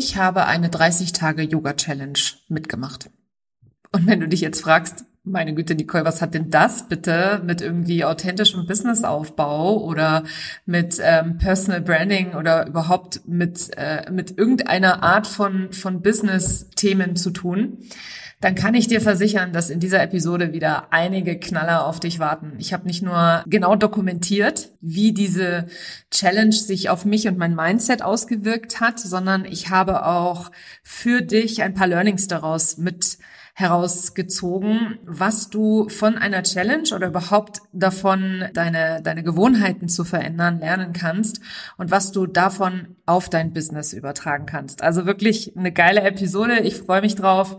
ich habe eine 30 Tage Yoga Challenge mitgemacht. Und wenn du dich jetzt fragst, meine Güte, Nicole, was hat denn das bitte mit irgendwie authentischem Businessaufbau oder mit ähm, Personal Branding oder überhaupt mit, äh, mit irgendeiner Art von, von Business-Themen zu tun? Dann kann ich dir versichern, dass in dieser Episode wieder einige Knaller auf dich warten. Ich habe nicht nur genau dokumentiert, wie diese Challenge sich auf mich und mein Mindset ausgewirkt hat, sondern ich habe auch für dich ein paar Learnings daraus mit herausgezogen, was du von einer Challenge oder überhaupt davon, deine, deine Gewohnheiten zu verändern, lernen kannst und was du davon auf dein Business übertragen kannst. Also wirklich eine geile Episode. Ich freue mich drauf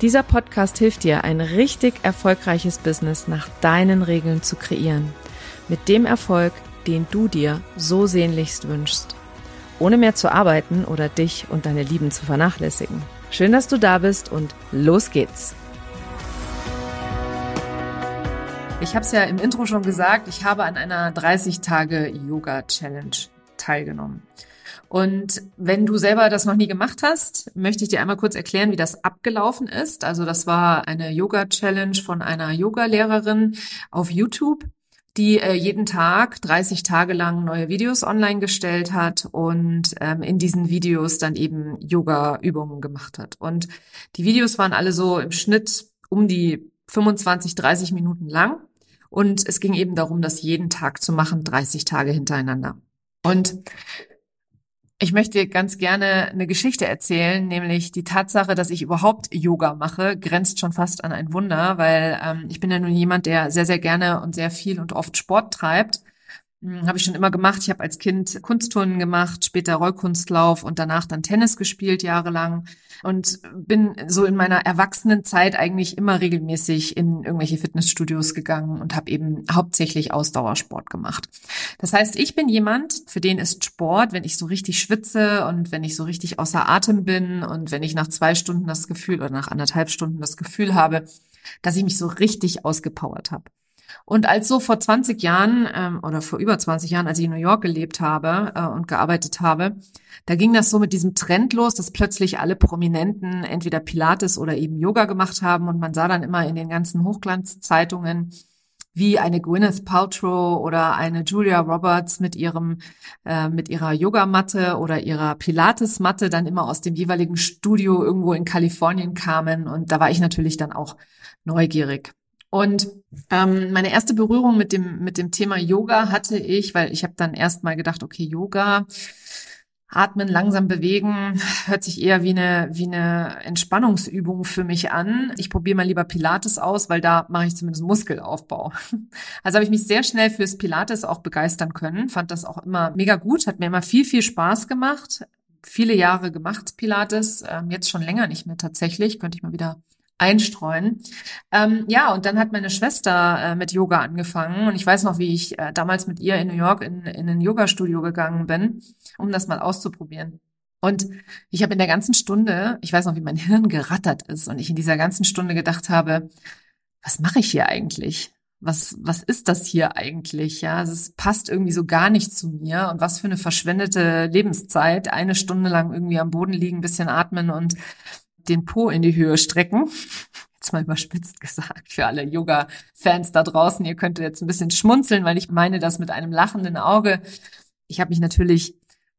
Dieser Podcast hilft dir, ein richtig erfolgreiches Business nach deinen Regeln zu kreieren. Mit dem Erfolg, den du dir so sehnlichst wünschst. Ohne mehr zu arbeiten oder dich und deine Lieben zu vernachlässigen. Schön, dass du da bist und los geht's. Ich habe es ja im Intro schon gesagt, ich habe an einer 30-Tage-Yoga-Challenge teilgenommen. Und wenn du selber das noch nie gemacht hast, möchte ich dir einmal kurz erklären, wie das abgelaufen ist. Also das war eine Yoga-Challenge von einer Yoga-Lehrerin auf YouTube die äh, jeden Tag 30 Tage lang neue Videos online gestellt hat und ähm, in diesen Videos dann eben Yoga-Übungen gemacht hat. Und die Videos waren alle so im Schnitt um die 25, 30 Minuten lang. Und es ging eben darum, das jeden Tag zu machen, 30 Tage hintereinander. Und ich möchte ganz gerne eine Geschichte erzählen, nämlich die Tatsache, dass ich überhaupt Yoga mache, grenzt schon fast an ein Wunder, weil ähm, ich bin ja nun jemand, der sehr, sehr gerne und sehr viel und oft Sport treibt. Hm, habe ich schon immer gemacht. Ich habe als Kind Kunstturnen gemacht, später Rollkunstlauf und danach dann Tennis gespielt jahrelang und bin so in meiner Erwachsenenzeit eigentlich immer regelmäßig in irgendwelche Fitnessstudios gegangen und habe eben hauptsächlich Ausdauersport gemacht. Das heißt, ich bin jemand, für den ist Sport, wenn ich so richtig schwitze und wenn ich so richtig außer Atem bin und wenn ich nach zwei Stunden das Gefühl oder nach anderthalb Stunden das Gefühl habe, dass ich mich so richtig ausgepowert habe. Und als so vor 20 Jahren ähm, oder vor über 20 Jahren, als ich in New York gelebt habe äh, und gearbeitet habe, da ging das so mit diesem Trend los, dass plötzlich alle Prominenten entweder Pilates oder eben Yoga gemacht haben und man sah dann immer in den ganzen Hochglanzzeitungen, wie eine Gwyneth Paltrow oder eine Julia Roberts mit ihrem äh, mit ihrer Yogamatte oder ihrer Pilates-Matte dann immer aus dem jeweiligen Studio irgendwo in Kalifornien kamen und da war ich natürlich dann auch neugierig. Und ähm, meine erste Berührung mit dem mit dem Thema Yoga hatte ich, weil ich habe dann erst mal gedacht, okay, Yoga, atmen, langsam bewegen, hört sich eher wie eine wie eine Entspannungsübung für mich an. Ich probiere mal lieber Pilates aus, weil da mache ich zumindest Muskelaufbau. Also habe ich mich sehr schnell fürs Pilates auch begeistern können, fand das auch immer mega gut, hat mir immer viel viel Spaß gemacht. Viele Jahre gemacht Pilates, ähm, jetzt schon länger nicht mehr tatsächlich, könnte ich mal wieder einstreuen. Ähm, ja, und dann hat meine Schwester äh, mit Yoga angefangen und ich weiß noch, wie ich äh, damals mit ihr in New York in, in ein Yoga-Studio gegangen bin, um das mal auszuprobieren. Und ich habe in der ganzen Stunde, ich weiß noch, wie mein Hirn gerattert ist und ich in dieser ganzen Stunde gedacht habe, was mache ich hier eigentlich? Was, was ist das hier eigentlich? Ja, es passt irgendwie so gar nicht zu mir. Und was für eine verschwendete Lebenszeit. Eine Stunde lang irgendwie am Boden liegen, bisschen atmen und den Po in die Höhe strecken. Jetzt mal überspitzt gesagt für alle Yoga-Fans da draußen. Ihr könnt jetzt ein bisschen schmunzeln, weil ich meine das mit einem lachenden Auge. Ich habe mich natürlich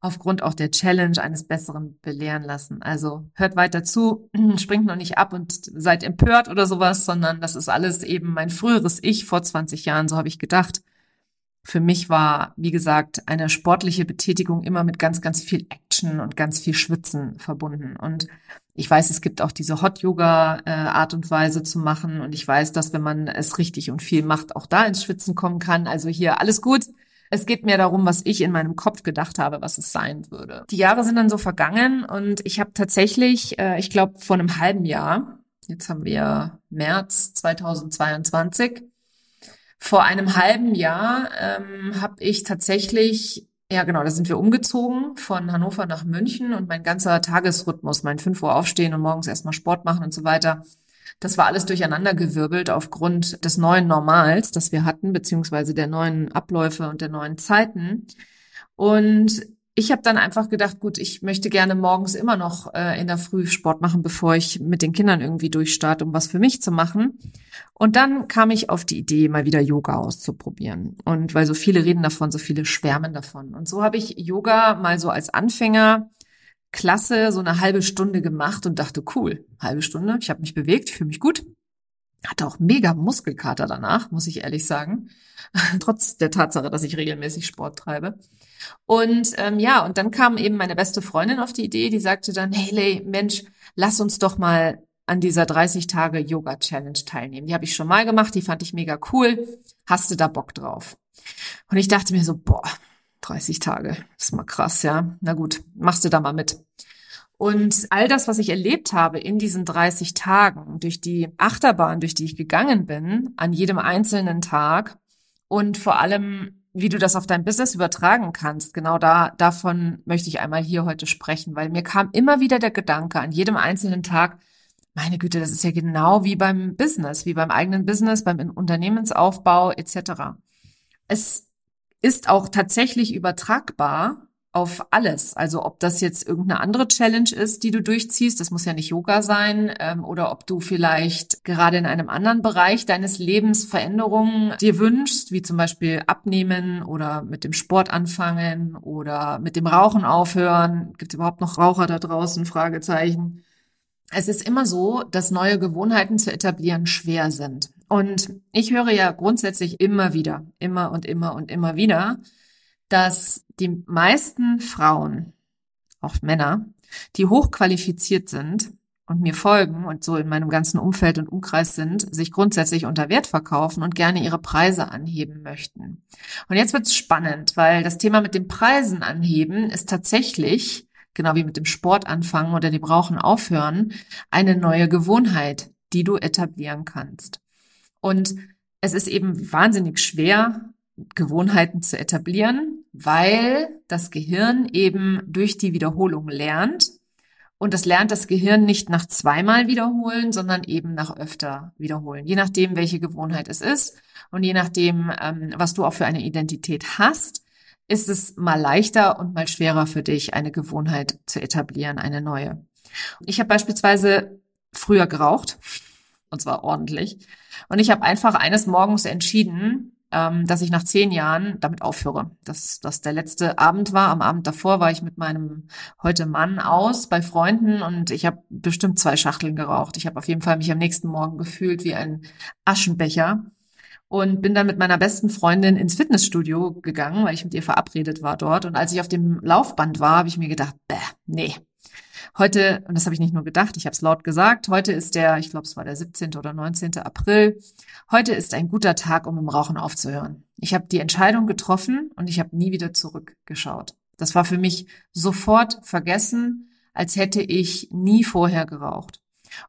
aufgrund auch der Challenge eines Besseren belehren lassen. Also hört weiter zu, springt noch nicht ab und seid empört oder sowas, sondern das ist alles eben mein früheres Ich vor 20 Jahren, so habe ich gedacht. Für mich war, wie gesagt, eine sportliche Betätigung immer mit ganz, ganz viel Action und ganz viel Schwitzen verbunden. Und ich weiß, es gibt auch diese Hot-Yoga-Art äh, und Weise zu machen. Und ich weiß, dass wenn man es richtig und viel macht, auch da ins Schwitzen kommen kann. Also hier alles gut. Es geht mehr darum, was ich in meinem Kopf gedacht habe, was es sein würde. Die Jahre sind dann so vergangen und ich habe tatsächlich, äh, ich glaube, vor einem halben Jahr, jetzt haben wir März 2022, vor einem halben Jahr ähm, habe ich tatsächlich, ja genau, da sind wir umgezogen von Hannover nach München und mein ganzer Tagesrhythmus, mein 5 Uhr aufstehen und morgens erstmal Sport machen und so weiter, das war alles durcheinandergewirbelt aufgrund des neuen Normals, das wir hatten, beziehungsweise der neuen Abläufe und der neuen Zeiten. Und ich habe dann einfach gedacht, gut, ich möchte gerne morgens immer noch äh, in der Früh Sport machen, bevor ich mit den Kindern irgendwie durchstarte, um was für mich zu machen. Und dann kam ich auf die Idee, mal wieder Yoga auszuprobieren. Und weil so viele reden davon, so viele schwärmen davon. Und so habe ich Yoga mal so als Anfänger klasse so eine halbe Stunde gemacht und dachte, cool, halbe Stunde, ich habe mich bewegt, fühle mich gut. Hatte auch mega Muskelkater danach, muss ich ehrlich sagen. Trotz der Tatsache, dass ich regelmäßig Sport treibe. Und ähm, ja, und dann kam eben meine beste Freundin auf die Idee, die sagte dann, hey Mensch, lass uns doch mal an dieser 30 Tage Yoga Challenge teilnehmen. Die habe ich schon mal gemacht, die fand ich mega cool. Hast du da Bock drauf? Und ich dachte mir so, boah, 30 Tage. Ist mal krass, ja. Na gut, machst du da mal mit. Und all das, was ich erlebt habe in diesen 30 Tagen, durch die Achterbahn, durch die ich gegangen bin, an jedem einzelnen Tag und vor allem, wie du das auf dein Business übertragen kannst, genau da, davon möchte ich einmal hier heute sprechen, weil mir kam immer wieder der Gedanke an jedem einzelnen Tag, meine Güte, das ist ja genau wie beim Business, wie beim eigenen Business, beim Unternehmensaufbau etc. Es ist auch tatsächlich übertragbar auf alles. Also ob das jetzt irgendeine andere Challenge ist, die du durchziehst, das muss ja nicht Yoga sein, ähm, oder ob du vielleicht gerade in einem anderen Bereich deines Lebens Veränderungen dir wünschst, wie zum Beispiel abnehmen oder mit dem Sport anfangen oder mit dem Rauchen aufhören. Gibt es überhaupt noch Raucher da draußen? Fragezeichen. Es ist immer so, dass neue Gewohnheiten zu etablieren schwer sind. Und ich höre ja grundsätzlich immer wieder, immer und immer und immer wieder, dass die meisten Frauen, auch Männer, die hochqualifiziert sind und mir folgen und so in meinem ganzen Umfeld und Umkreis sind, sich grundsätzlich unter Wert verkaufen und gerne ihre Preise anheben möchten. Und jetzt wird's spannend, weil das Thema mit den Preisen anheben ist tatsächlich, genau wie mit dem Sport anfangen oder dem Rauchen aufhören, eine neue Gewohnheit, die du etablieren kannst. Und es ist eben wahnsinnig schwer, Gewohnheiten zu etablieren, weil das Gehirn eben durch die Wiederholung lernt. Und das lernt das Gehirn nicht nach zweimal wiederholen, sondern eben nach öfter wiederholen. Je nachdem, welche Gewohnheit es ist und je nachdem, ähm, was du auch für eine Identität hast, ist es mal leichter und mal schwerer für dich, eine Gewohnheit zu etablieren, eine neue. Ich habe beispielsweise früher geraucht und zwar ordentlich. Und ich habe einfach eines Morgens entschieden, ähm, dass ich nach zehn Jahren damit aufhöre. Dass das der letzte Abend war. Am Abend davor war ich mit meinem heute Mann aus bei Freunden und ich habe bestimmt zwei Schachteln geraucht. Ich habe auf jeden Fall mich am nächsten Morgen gefühlt wie ein Aschenbecher und bin dann mit meiner besten Freundin ins Fitnessstudio gegangen, weil ich mit ihr verabredet war dort. Und als ich auf dem Laufband war, habe ich mir gedacht, bäh, nee, Heute, und das habe ich nicht nur gedacht, ich habe es laut gesagt, heute ist der, ich glaube, es war der 17. oder 19. April. Heute ist ein guter Tag, um im Rauchen aufzuhören. Ich habe die Entscheidung getroffen und ich habe nie wieder zurückgeschaut. Das war für mich sofort vergessen, als hätte ich nie vorher geraucht.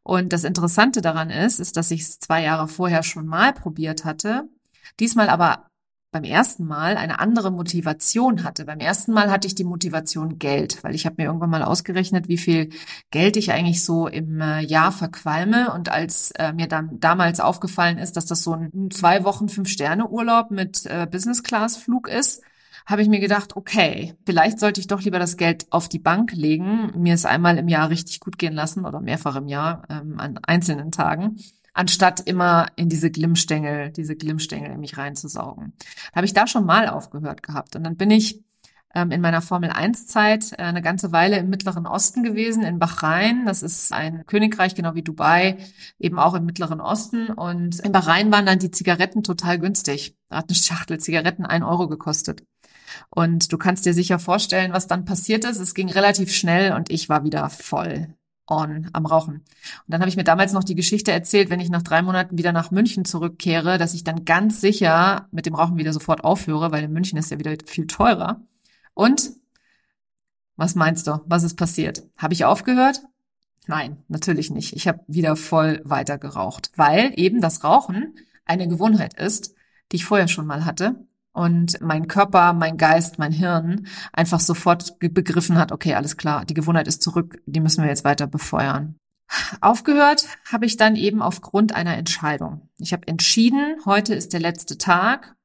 Und das Interessante daran ist, ist, dass ich es zwei Jahre vorher schon mal probiert hatte, diesmal aber beim ersten Mal eine andere Motivation hatte. Beim ersten Mal hatte ich die Motivation Geld, weil ich habe mir irgendwann mal ausgerechnet, wie viel Geld ich eigentlich so im äh, Jahr verqualme. Und als äh, mir dann damals aufgefallen ist, dass das so ein zwei Wochen fünf Sterne Urlaub mit äh, Business Class Flug ist, habe ich mir gedacht, okay, vielleicht sollte ich doch lieber das Geld auf die Bank legen, mir es einmal im Jahr richtig gut gehen lassen oder mehrfach im Jahr ähm, an einzelnen Tagen anstatt immer in diese Glimmstängel, diese Glimmstängel in mich reinzusaugen. Habe ich da schon mal aufgehört gehabt. Und dann bin ich ähm, in meiner Formel 1 Zeit äh, eine ganze Weile im Mittleren Osten gewesen, in Bahrain. Das ist ein Königreich, genau wie Dubai, eben auch im Mittleren Osten. Und in Bahrain waren dann die Zigaretten total günstig. Da hat eine Schachtel Zigaretten ein Euro gekostet. Und du kannst dir sicher vorstellen, was dann passiert ist. Es ging relativ schnell und ich war wieder voll on am Rauchen. Und dann habe ich mir damals noch die Geschichte erzählt, wenn ich nach drei Monaten wieder nach München zurückkehre, dass ich dann ganz sicher mit dem Rauchen wieder sofort aufhöre, weil in München ist ja wieder viel teurer. Und was meinst du? Was ist passiert? Habe ich aufgehört? Nein, natürlich nicht. Ich habe wieder voll weiter geraucht, weil eben das Rauchen eine Gewohnheit ist, die ich vorher schon mal hatte und mein Körper, mein Geist, mein Hirn einfach sofort begriffen hat, okay, alles klar, die Gewohnheit ist zurück, die müssen wir jetzt weiter befeuern. Aufgehört habe ich dann eben aufgrund einer Entscheidung. Ich habe entschieden, heute ist der letzte Tag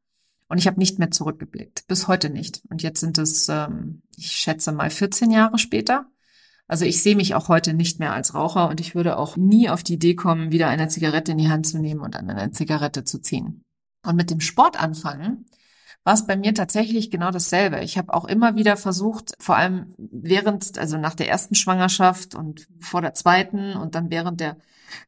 und ich habe nicht mehr zurückgeblickt, bis heute nicht. Und jetzt sind es, ähm, ich schätze mal, 14 Jahre später. Also ich sehe mich auch heute nicht mehr als Raucher und ich würde auch nie auf die Idee kommen, wieder eine Zigarette in die Hand zu nehmen und an eine Zigarette zu ziehen. Und mit dem Sport anfangen war es bei mir tatsächlich genau dasselbe. Ich habe auch immer wieder versucht, vor allem während, also nach der ersten Schwangerschaft und vor der zweiten und dann während der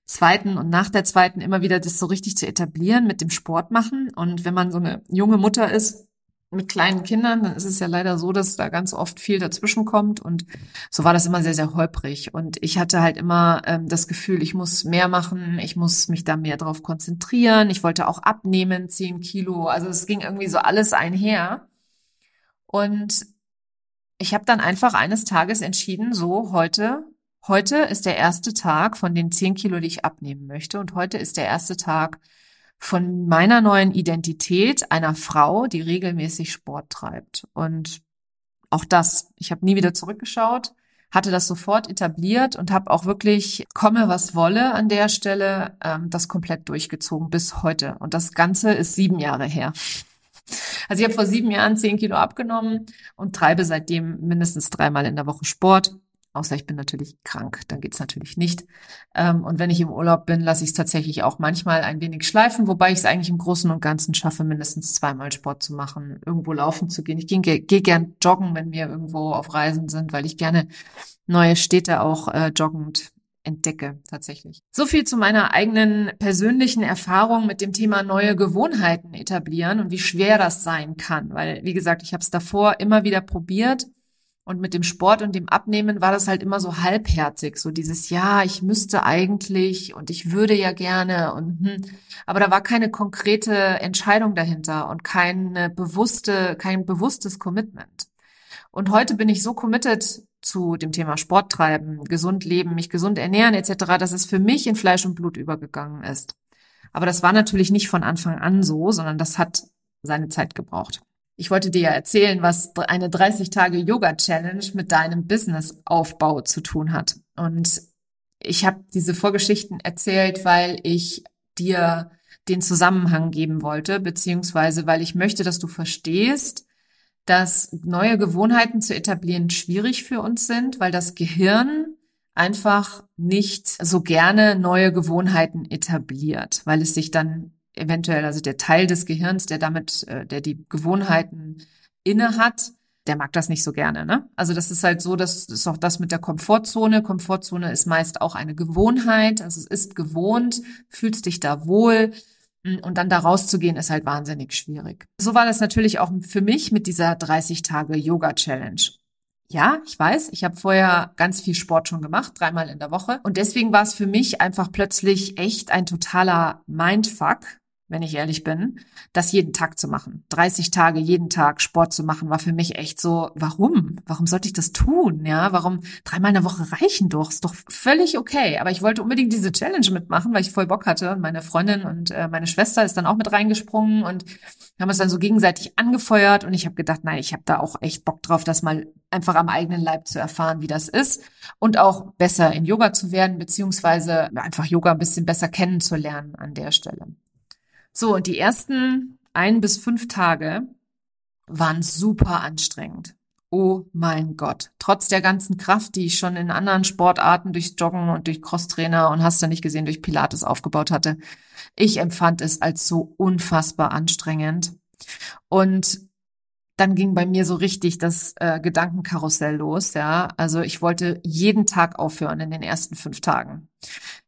zweiten und nach der zweiten immer wieder das so richtig zu etablieren mit dem Sport machen. Und wenn man so eine junge Mutter ist, mit kleinen Kindern, dann ist es ja leider so, dass da ganz oft viel dazwischen kommt und so war das immer sehr, sehr holprig. Und ich hatte halt immer ähm, das Gefühl, ich muss mehr machen, ich muss mich da mehr drauf konzentrieren. Ich wollte auch abnehmen, zehn Kilo. Also es ging irgendwie so alles einher. Und ich habe dann einfach eines Tages entschieden, so heute, heute ist der erste Tag von den zehn Kilo, die ich abnehmen möchte. Und heute ist der erste Tag, von meiner neuen Identität einer Frau, die regelmäßig Sport treibt. Und auch das, ich habe nie wieder zurückgeschaut, hatte das sofort etabliert und habe auch wirklich, komme was wolle an der Stelle, ähm, das komplett durchgezogen bis heute. Und das Ganze ist sieben Jahre her. Also ich habe vor sieben Jahren zehn Kilo abgenommen und treibe seitdem mindestens dreimal in der Woche Sport. Außer ich bin natürlich krank, dann geht's natürlich nicht. Ähm, und wenn ich im Urlaub bin, lasse ich es tatsächlich auch manchmal ein wenig schleifen, wobei ich es eigentlich im Großen und Ganzen schaffe, mindestens zweimal Sport zu machen, irgendwo laufen zu gehen. Ich gehe geh gern joggen, wenn wir irgendwo auf Reisen sind, weil ich gerne neue Städte auch äh, joggend entdecke tatsächlich. So viel zu meiner eigenen persönlichen Erfahrung mit dem Thema neue Gewohnheiten etablieren und wie schwer das sein kann, weil wie gesagt, ich habe es davor immer wieder probiert und mit dem Sport und dem Abnehmen war das halt immer so halbherzig, so dieses ja, ich müsste eigentlich und ich würde ja gerne und hm, aber da war keine konkrete Entscheidung dahinter und keine bewusste, kein bewusstes Commitment. Und heute bin ich so committed zu dem Thema Sport treiben, gesund leben, mich gesund ernähren etc., dass es für mich in Fleisch und Blut übergegangen ist. Aber das war natürlich nicht von Anfang an so, sondern das hat seine Zeit gebraucht. Ich wollte dir ja erzählen, was eine 30 Tage Yoga Challenge mit deinem Businessaufbau zu tun hat. Und ich habe diese Vorgeschichten erzählt, weil ich dir den Zusammenhang geben wollte, beziehungsweise weil ich möchte, dass du verstehst, dass neue Gewohnheiten zu etablieren schwierig für uns sind, weil das Gehirn einfach nicht so gerne neue Gewohnheiten etabliert, weil es sich dann eventuell, also der Teil des Gehirns, der damit, äh, der die Gewohnheiten inne hat, der mag das nicht so gerne. Ne? Also das ist halt so, das ist auch das mit der Komfortzone. Komfortzone ist meist auch eine Gewohnheit. Also es ist gewohnt, fühlst dich da wohl. Mm, und dann da rauszugehen, ist halt wahnsinnig schwierig. So war das natürlich auch für mich mit dieser 30 Tage Yoga Challenge. Ja, ich weiß, ich habe vorher ganz viel Sport schon gemacht, dreimal in der Woche. Und deswegen war es für mich einfach plötzlich echt ein totaler Mindfuck, wenn ich ehrlich bin, das jeden Tag zu machen. 30 Tage jeden Tag Sport zu machen, war für mich echt so, warum? Warum sollte ich das tun? Ja, warum dreimal in der Woche reichen doch? Ist doch völlig okay. Aber ich wollte unbedingt diese Challenge mitmachen, weil ich voll Bock hatte. Und meine Freundin und äh, meine Schwester ist dann auch mit reingesprungen und haben uns dann so gegenseitig angefeuert. Und ich habe gedacht, nein, ich habe da auch echt Bock drauf, das mal einfach am eigenen Leib zu erfahren, wie das ist und auch besser in Yoga zu werden, beziehungsweise einfach Yoga ein bisschen besser kennenzulernen an der Stelle. So, und die ersten ein bis fünf Tage waren super anstrengend. Oh mein Gott. Trotz der ganzen Kraft, die ich schon in anderen Sportarten durchs Joggen und durch Crosstrainer und hast du nicht gesehen, durch Pilates aufgebaut hatte. Ich empfand es als so unfassbar anstrengend. Und dann ging bei mir so richtig das äh, Gedankenkarussell los, ja. Also ich wollte jeden Tag aufhören in den ersten fünf Tagen.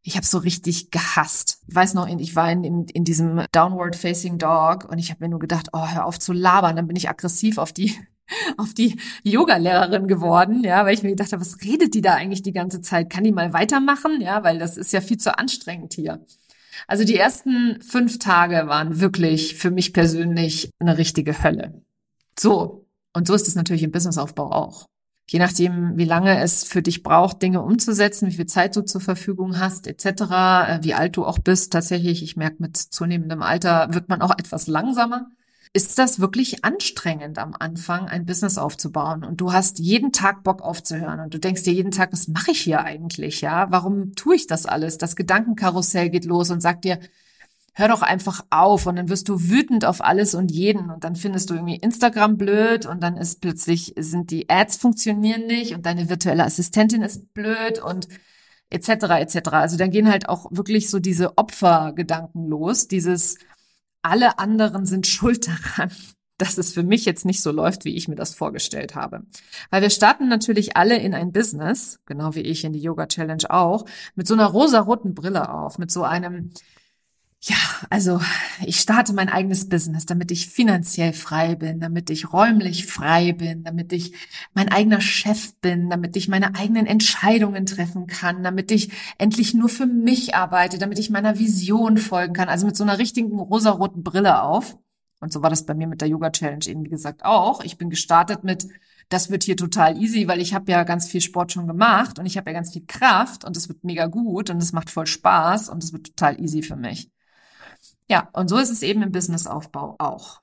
Ich habe so richtig gehasst. Ich weiß noch, ich war in, in, in diesem Downward Facing Dog und ich habe mir nur gedacht, oh, hör auf zu labern. Dann bin ich aggressiv auf die auf die Yoga-Lehrerin geworden, ja, weil ich mir gedacht habe, was redet die da eigentlich die ganze Zeit? Kann die mal weitermachen? Ja, weil das ist ja viel zu anstrengend hier. Also die ersten fünf Tage waren wirklich für mich persönlich eine richtige Hölle. So. Und so ist es natürlich im Businessaufbau auch. Je nachdem, wie lange es für dich braucht, Dinge umzusetzen, wie viel Zeit du zur Verfügung hast, etc., äh, wie alt du auch bist, tatsächlich, ich merke, mit zunehmendem Alter wird man auch etwas langsamer ist das wirklich anstrengend am Anfang, ein Business aufzubauen und du hast jeden Tag Bock aufzuhören und du denkst dir jeden Tag, was mache ich hier eigentlich, ja? Warum tue ich das alles? Das Gedankenkarussell geht los und sagt dir, hör doch einfach auf und dann wirst du wütend auf alles und jeden und dann findest du irgendwie Instagram blöd und dann ist plötzlich sind die Ads funktionieren nicht und deine virtuelle Assistentin ist blöd und etc. etc. Also dann gehen halt auch wirklich so diese Opfergedanken los, dieses alle anderen sind schuld daran, dass es für mich jetzt nicht so läuft, wie ich mir das vorgestellt habe. Weil wir starten natürlich alle in ein Business, genau wie ich in die Yoga Challenge auch, mit so einer rosaroten Brille auf, mit so einem ja, also ich starte mein eigenes Business, damit ich finanziell frei bin, damit ich räumlich frei bin, damit ich mein eigener Chef bin, damit ich meine eigenen Entscheidungen treffen kann, damit ich endlich nur für mich arbeite, damit ich meiner Vision folgen kann. Also mit so einer richtigen rosaroten Brille auf. Und so war das bei mir mit der Yoga Challenge eben, wie gesagt, auch. Ich bin gestartet mit, das wird hier total easy, weil ich habe ja ganz viel Sport schon gemacht und ich habe ja ganz viel Kraft und es wird mega gut und es macht voll Spaß und es wird total easy für mich. Ja, und so ist es eben im Businessaufbau auch.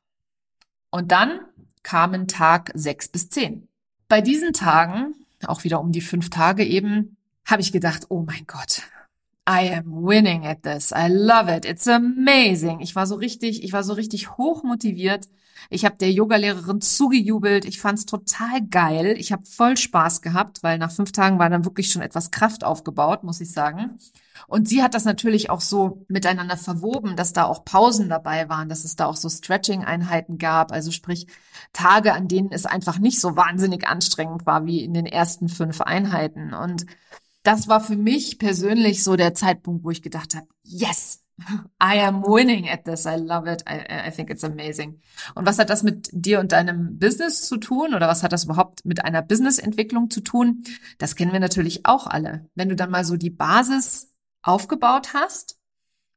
Und dann kamen Tag sechs bis zehn. Bei diesen Tagen, auch wieder um die fünf Tage eben, habe ich gedacht, oh mein Gott, I am winning at this. I love it. It's amazing. Ich war so richtig, ich war so richtig hoch motiviert. Ich habe der Yogalehrerin zugejubelt. Ich fand's total geil. Ich habe voll Spaß gehabt, weil nach fünf Tagen war dann wirklich schon etwas Kraft aufgebaut, muss ich sagen. Und sie hat das natürlich auch so miteinander verwoben, dass da auch Pausen dabei waren, dass es da auch so Stretching-Einheiten gab. Also sprich Tage, an denen es einfach nicht so wahnsinnig anstrengend war wie in den ersten fünf Einheiten. Und das war für mich persönlich so der Zeitpunkt, wo ich gedacht habe, yes, I am winning at this. I love it. I, I think it's amazing. Und was hat das mit dir und deinem Business zu tun? Oder was hat das überhaupt mit einer Businessentwicklung zu tun? Das kennen wir natürlich auch alle. Wenn du dann mal so die Basis aufgebaut hast,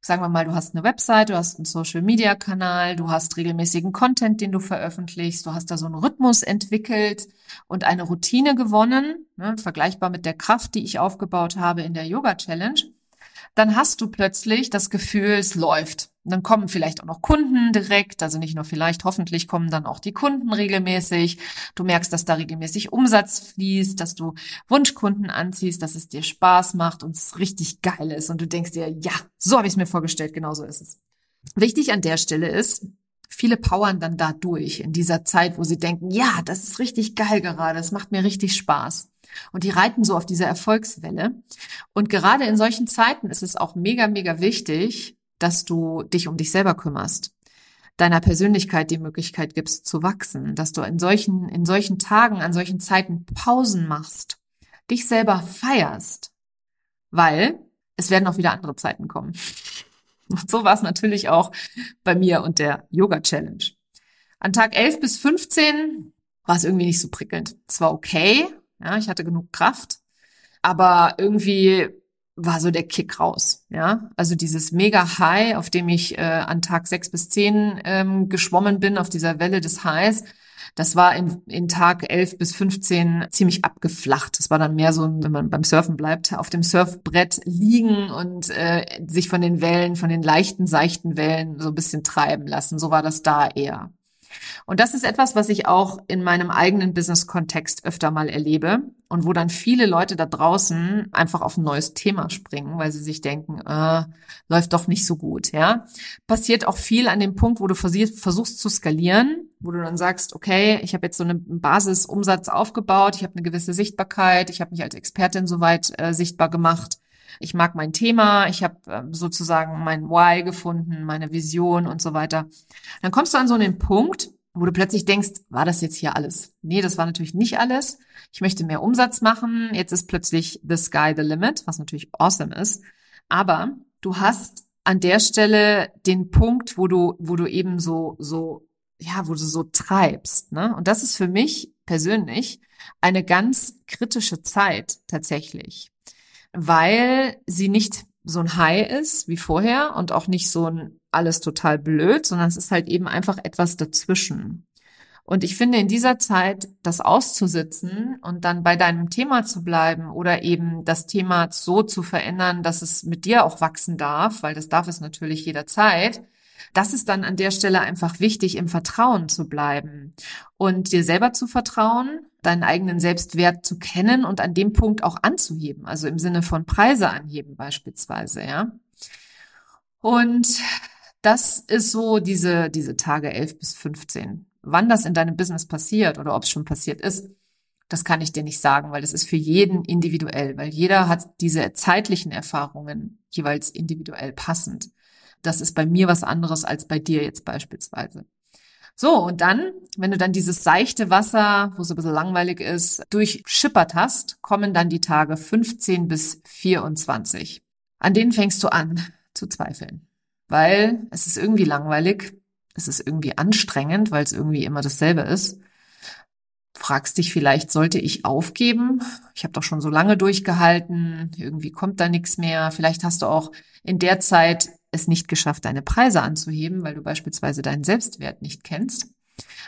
sagen wir mal, du hast eine Website, du hast einen Social-Media-Kanal, du hast regelmäßigen Content, den du veröffentlichst, du hast da so einen Rhythmus entwickelt und eine Routine gewonnen, ne, vergleichbar mit der Kraft, die ich aufgebaut habe in der Yoga-Challenge, dann hast du plötzlich das Gefühl, es läuft. Dann kommen vielleicht auch noch Kunden direkt, also nicht nur vielleicht, hoffentlich kommen dann auch die Kunden regelmäßig. Du merkst, dass da regelmäßig Umsatz fließt, dass du Wunschkunden anziehst, dass es dir Spaß macht und es richtig geil ist. Und du denkst dir, ja, so habe ich es mir vorgestellt, genau so ist es. Wichtig an der Stelle ist, viele powern dann da durch in dieser Zeit, wo sie denken, ja, das ist richtig geil gerade, es macht mir richtig Spaß. Und die reiten so auf dieser Erfolgswelle. Und gerade in solchen Zeiten ist es auch mega, mega wichtig, dass du dich um dich selber kümmerst, deiner Persönlichkeit die Möglichkeit gibst zu wachsen, dass du in solchen, in solchen Tagen, an solchen Zeiten Pausen machst, dich selber feierst, weil es werden auch wieder andere Zeiten kommen. Und so war es natürlich auch bei mir und der Yoga Challenge. An Tag 11 bis 15 war es irgendwie nicht so prickelnd. Es war okay, ja, ich hatte genug Kraft, aber irgendwie war so der Kick raus. Ja, also dieses mega High, auf dem ich äh, an Tag sechs bis zehn ähm, geschwommen bin, auf dieser Welle des Highs, das war in, in Tag elf bis 15 ziemlich abgeflacht. Das war dann mehr so, wenn man beim Surfen bleibt, auf dem Surfbrett liegen und äh, sich von den Wellen, von den leichten, seichten Wellen so ein bisschen treiben lassen. So war das da eher. Und das ist etwas, was ich auch in meinem eigenen Business-Kontext öfter mal erlebe und wo dann viele Leute da draußen einfach auf ein neues Thema springen, weil sie sich denken, äh, läuft doch nicht so gut, ja. Passiert auch viel an dem Punkt, wo du versuchst zu skalieren, wo du dann sagst, okay, ich habe jetzt so eine Basisumsatz aufgebaut, ich habe eine gewisse Sichtbarkeit, ich habe mich als Expertin soweit äh, sichtbar gemacht ich mag mein Thema, ich habe äh, sozusagen mein Why gefunden, meine Vision und so weiter. Dann kommst du an so einen Punkt, wo du plötzlich denkst, war das jetzt hier alles? Nee, das war natürlich nicht alles. Ich möchte mehr Umsatz machen. Jetzt ist plötzlich the sky the limit, was natürlich awesome ist. Aber du hast an der Stelle den Punkt, wo du, wo du eben so, so ja, wo du so treibst, ne? Und das ist für mich persönlich eine ganz kritische Zeit tatsächlich, weil sie nicht so ein High ist wie vorher und auch nicht so ein alles total blöd, sondern es ist halt eben einfach etwas dazwischen. Und ich finde, in dieser Zeit das auszusitzen und dann bei deinem Thema zu bleiben oder eben das Thema so zu verändern, dass es mit dir auch wachsen darf, weil das darf es natürlich jederzeit, das ist dann an der Stelle einfach wichtig, im Vertrauen zu bleiben und dir selber zu vertrauen, deinen eigenen Selbstwert zu kennen und an dem Punkt auch anzuheben, also im Sinne von Preise anheben beispielsweise, ja. Und das ist so diese, diese Tage 11 bis 15. Wann das in deinem Business passiert oder ob es schon passiert ist, das kann ich dir nicht sagen, weil das ist für jeden individuell, weil jeder hat diese zeitlichen Erfahrungen jeweils individuell passend. Das ist bei mir was anderes als bei dir jetzt beispielsweise. So, und dann, wenn du dann dieses seichte Wasser, wo es ein bisschen langweilig ist, durchschippert hast, kommen dann die Tage 15 bis 24. An denen fängst du an zu zweifeln, weil es ist irgendwie langweilig, es ist irgendwie anstrengend, weil es irgendwie immer dasselbe ist. Fragst dich vielleicht, sollte ich aufgeben? Ich habe doch schon so lange durchgehalten, irgendwie kommt da nichts mehr. Vielleicht hast du auch in der Zeit es nicht geschafft, deine Preise anzuheben, weil du beispielsweise deinen Selbstwert nicht kennst.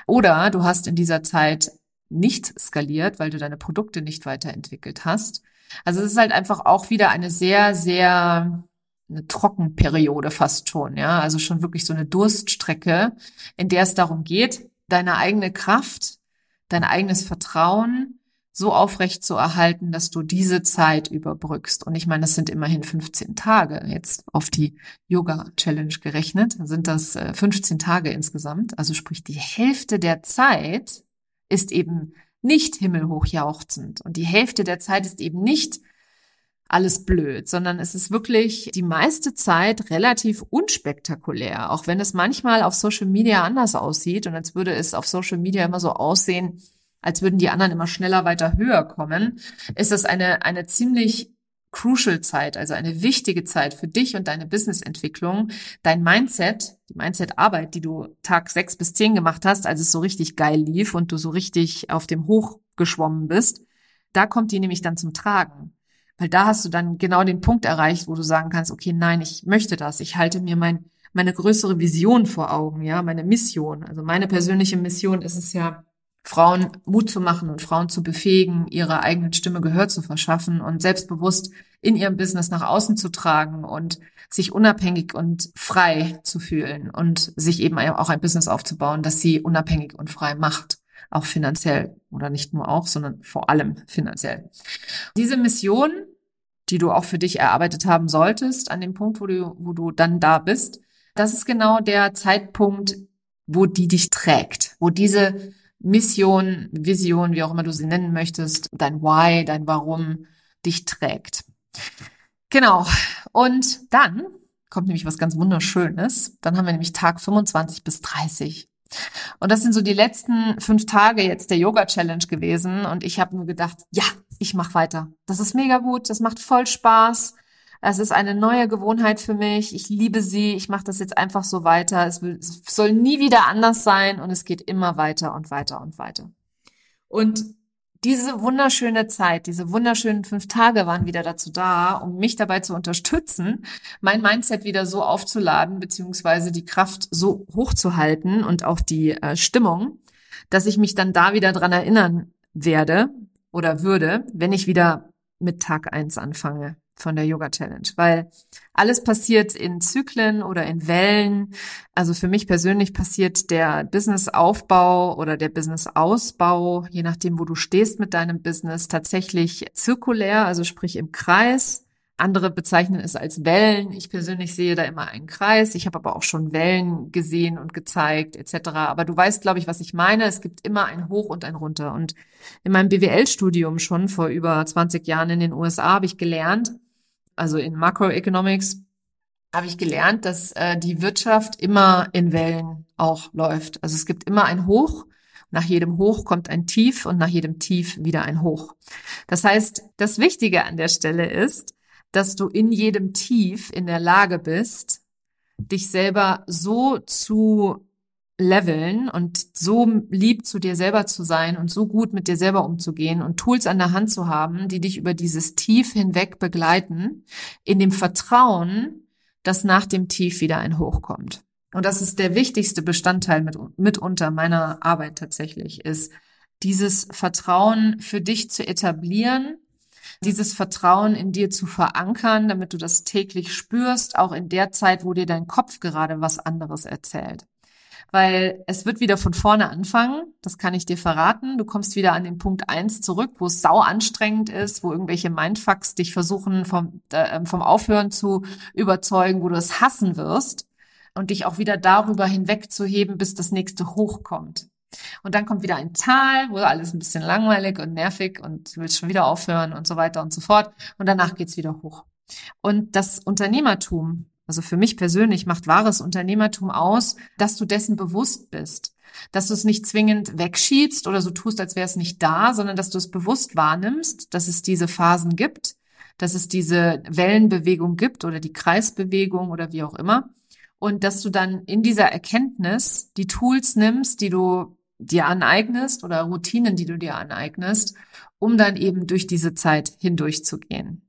Oder du hast in dieser Zeit nicht skaliert, weil du deine Produkte nicht weiterentwickelt hast. Also es ist halt einfach auch wieder eine sehr, sehr eine Trockenperiode fast schon, ja, also schon wirklich so eine Durststrecke, in der es darum geht, deine eigene Kraft, dein eigenes Vertrauen so aufrecht zu erhalten, dass du diese Zeit überbrückst. Und ich meine, das sind immerhin 15 Tage. Jetzt auf die Yoga-Challenge gerechnet sind das 15 äh, Tage insgesamt. Also sprich, die Hälfte der Zeit ist eben nicht himmelhoch jauchzend. Und die Hälfte der Zeit ist eben nicht alles blöd, sondern es ist wirklich die meiste Zeit relativ unspektakulär, auch wenn es manchmal auf Social Media anders aussieht und als würde es auf Social Media immer so aussehen, als würden die anderen immer schneller weiter höher kommen, ist das eine, eine ziemlich crucial Zeit, also eine wichtige Zeit für dich und deine Businessentwicklung, dein Mindset, die Mindset-Arbeit, die du Tag sechs bis zehn gemacht hast, als es so richtig geil lief und du so richtig auf dem Hoch geschwommen bist, da kommt die nämlich dann zum Tragen. Weil da hast du dann genau den Punkt erreicht, wo du sagen kannst, okay, nein, ich möchte das. Ich halte mir mein, meine größere Vision vor Augen, ja, meine Mission. Also meine persönliche Mission ist es ja, Frauen Mut zu machen und Frauen zu befähigen, ihrer eigenen Stimme Gehör zu verschaffen und selbstbewusst in ihrem Business nach außen zu tragen und sich unabhängig und frei zu fühlen und sich eben auch ein Business aufzubauen, das sie unabhängig und frei macht auch finanziell oder nicht nur auch, sondern vor allem finanziell. Diese Mission, die du auch für dich erarbeitet haben solltest, an dem Punkt, wo du, wo du dann da bist, das ist genau der Zeitpunkt, wo die dich trägt, wo diese Mission, Vision, wie auch immer du sie nennen möchtest, dein Why, dein Warum dich trägt. Genau. Und dann kommt nämlich was ganz Wunderschönes. Dann haben wir nämlich Tag 25 bis 30. Und das sind so die letzten fünf Tage jetzt der Yoga Challenge gewesen. Und ich habe nur gedacht, ja, ich mache weiter. Das ist mega gut, das macht voll Spaß. Es ist eine neue Gewohnheit für mich. Ich liebe sie. Ich mache das jetzt einfach so weiter. Es, will, es soll nie wieder anders sein und es geht immer weiter und weiter und weiter. Und diese wunderschöne Zeit, diese wunderschönen fünf Tage waren wieder dazu da, um mich dabei zu unterstützen, mein Mindset wieder so aufzuladen, beziehungsweise die Kraft so hochzuhalten und auch die äh, Stimmung, dass ich mich dann da wieder dran erinnern werde oder würde, wenn ich wieder mit Tag eins anfange von der Yoga Challenge, weil alles passiert in Zyklen oder in Wellen. Also für mich persönlich passiert der Businessaufbau oder der Businessausbau, je nachdem, wo du stehst mit deinem Business, tatsächlich zirkulär, also sprich im Kreis. Andere bezeichnen es als Wellen. Ich persönlich sehe da immer einen Kreis. Ich habe aber auch schon Wellen gesehen und gezeigt etc. Aber du weißt, glaube ich, was ich meine. Es gibt immer ein Hoch und ein Runter. Und in meinem BWL-Studium schon vor über 20 Jahren in den USA habe ich gelernt, also in Macroeconomics, habe ich gelernt, dass äh, die Wirtschaft immer in Wellen auch läuft. Also es gibt immer ein Hoch, nach jedem Hoch kommt ein Tief und nach jedem Tief wieder ein Hoch. Das heißt, das Wichtige an der Stelle ist, dass du in jedem Tief in der Lage bist, dich selber so zu leveln und so lieb zu dir selber zu sein und so gut mit dir selber umzugehen und Tools an der Hand zu haben, die dich über dieses Tief hinweg begleiten, in dem Vertrauen, dass nach dem Tief wieder ein Hoch kommt. Und das ist der wichtigste Bestandteil mit, mitunter meiner Arbeit tatsächlich, ist dieses Vertrauen für dich zu etablieren, dieses Vertrauen in dir zu verankern, damit du das täglich spürst, auch in der Zeit, wo dir dein Kopf gerade was anderes erzählt. Weil es wird wieder von vorne anfangen, das kann ich dir verraten. Du kommst wieder an den Punkt eins zurück, wo es sau anstrengend ist, wo irgendwelche Mindfucks dich versuchen vom, äh, vom Aufhören zu überzeugen, wo du es hassen wirst und dich auch wieder darüber hinwegzuheben, bis das nächste hochkommt. Und dann kommt wieder ein Tal, wo alles ein bisschen langweilig und nervig und du willst schon wieder aufhören und so weiter und so fort. Und danach geht's wieder hoch. Und das Unternehmertum, also für mich persönlich macht wahres Unternehmertum aus, dass du dessen bewusst bist. Dass du es nicht zwingend wegschiebst oder so tust, als wäre es nicht da, sondern dass du es bewusst wahrnimmst, dass es diese Phasen gibt, dass es diese Wellenbewegung gibt oder die Kreisbewegung oder wie auch immer. Und dass du dann in dieser Erkenntnis die Tools nimmst, die du dir aneignest oder Routinen, die du dir aneignest, um dann eben durch diese Zeit hindurchzugehen.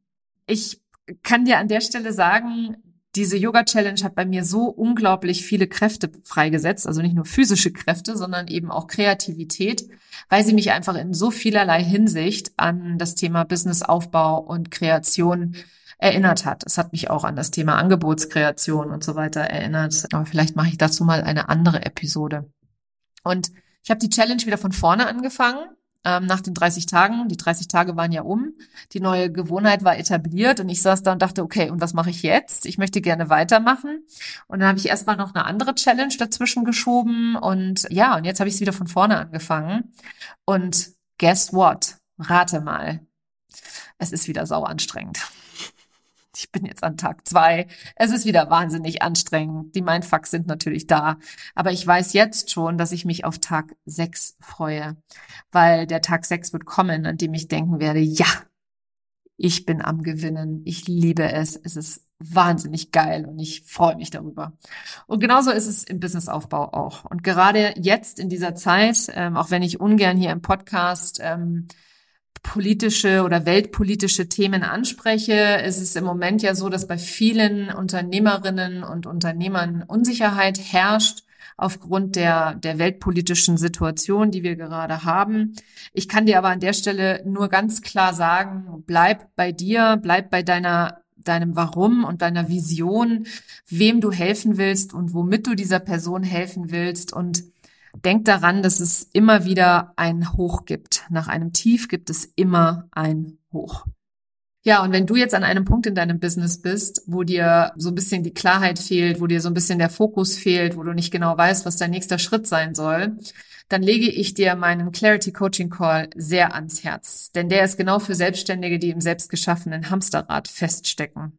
Ich kann dir an der Stelle sagen, diese Yoga Challenge hat bei mir so unglaublich viele Kräfte freigesetzt, also nicht nur physische Kräfte, sondern eben auch Kreativität, weil sie mich einfach in so vielerlei Hinsicht an das Thema Businessaufbau und Kreation erinnert hat. Es hat mich auch an das Thema Angebotskreation und so weiter erinnert. Aber vielleicht mache ich dazu mal eine andere Episode. Und ich habe die Challenge wieder von vorne angefangen, ähm, nach den 30 Tagen. Die 30 Tage waren ja um. Die neue Gewohnheit war etabliert und ich saß da und dachte, okay, und was mache ich jetzt? Ich möchte gerne weitermachen. Und dann habe ich erstmal noch eine andere Challenge dazwischen geschoben und ja, und jetzt habe ich es wieder von vorne angefangen. Und guess what? Rate mal. Es ist wieder sau anstrengend. Ich bin jetzt an Tag zwei. Es ist wieder wahnsinnig anstrengend. Die Mindfucks sind natürlich da. Aber ich weiß jetzt schon, dass ich mich auf Tag sechs freue. Weil der Tag sechs wird kommen, an dem ich denken werde, ja, ich bin am Gewinnen. Ich liebe es. Es ist wahnsinnig geil und ich freue mich darüber. Und genauso ist es im Businessaufbau auch. Und gerade jetzt in dieser Zeit, ähm, auch wenn ich ungern hier im Podcast ähm, politische oder weltpolitische Themen anspreche, ist es im Moment ja so, dass bei vielen Unternehmerinnen und Unternehmern Unsicherheit herrscht aufgrund der, der weltpolitischen Situation, die wir gerade haben. Ich kann dir aber an der Stelle nur ganz klar sagen, bleib bei dir, bleib bei deiner deinem Warum und deiner Vision, wem du helfen willst und womit du dieser Person helfen willst und Denk daran, dass es immer wieder ein Hoch gibt. Nach einem Tief gibt es immer ein Hoch. Ja, und wenn du jetzt an einem Punkt in deinem Business bist, wo dir so ein bisschen die Klarheit fehlt, wo dir so ein bisschen der Fokus fehlt, wo du nicht genau weißt, was dein nächster Schritt sein soll, dann lege ich dir meinen Clarity Coaching Call sehr ans Herz. Denn der ist genau für Selbstständige, die im selbstgeschaffenen Hamsterrad feststecken.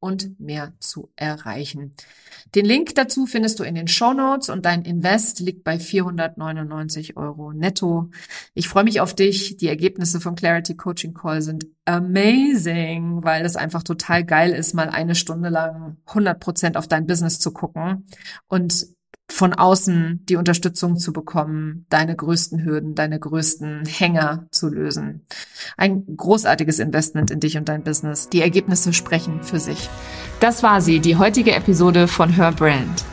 und mehr zu erreichen. Den Link dazu findest du in den Show Notes und dein Invest liegt bei 499 Euro netto. Ich freue mich auf dich. Die Ergebnisse vom Clarity Coaching Call sind amazing, weil es einfach total geil ist, mal eine Stunde lang 100 Prozent auf dein Business zu gucken und von außen die Unterstützung zu bekommen, deine größten Hürden, deine größten Hänger zu lösen. Ein großartiges Investment in dich und dein Business. Die Ergebnisse sprechen für sich. Das war sie, die heutige Episode von Her Brand.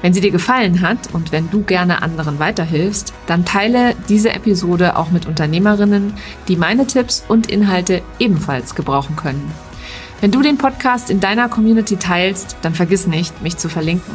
Wenn sie dir gefallen hat und wenn du gerne anderen weiterhilfst, dann teile diese Episode auch mit Unternehmerinnen, die meine Tipps und Inhalte ebenfalls gebrauchen können. Wenn du den Podcast in deiner Community teilst, dann vergiss nicht, mich zu verlinken.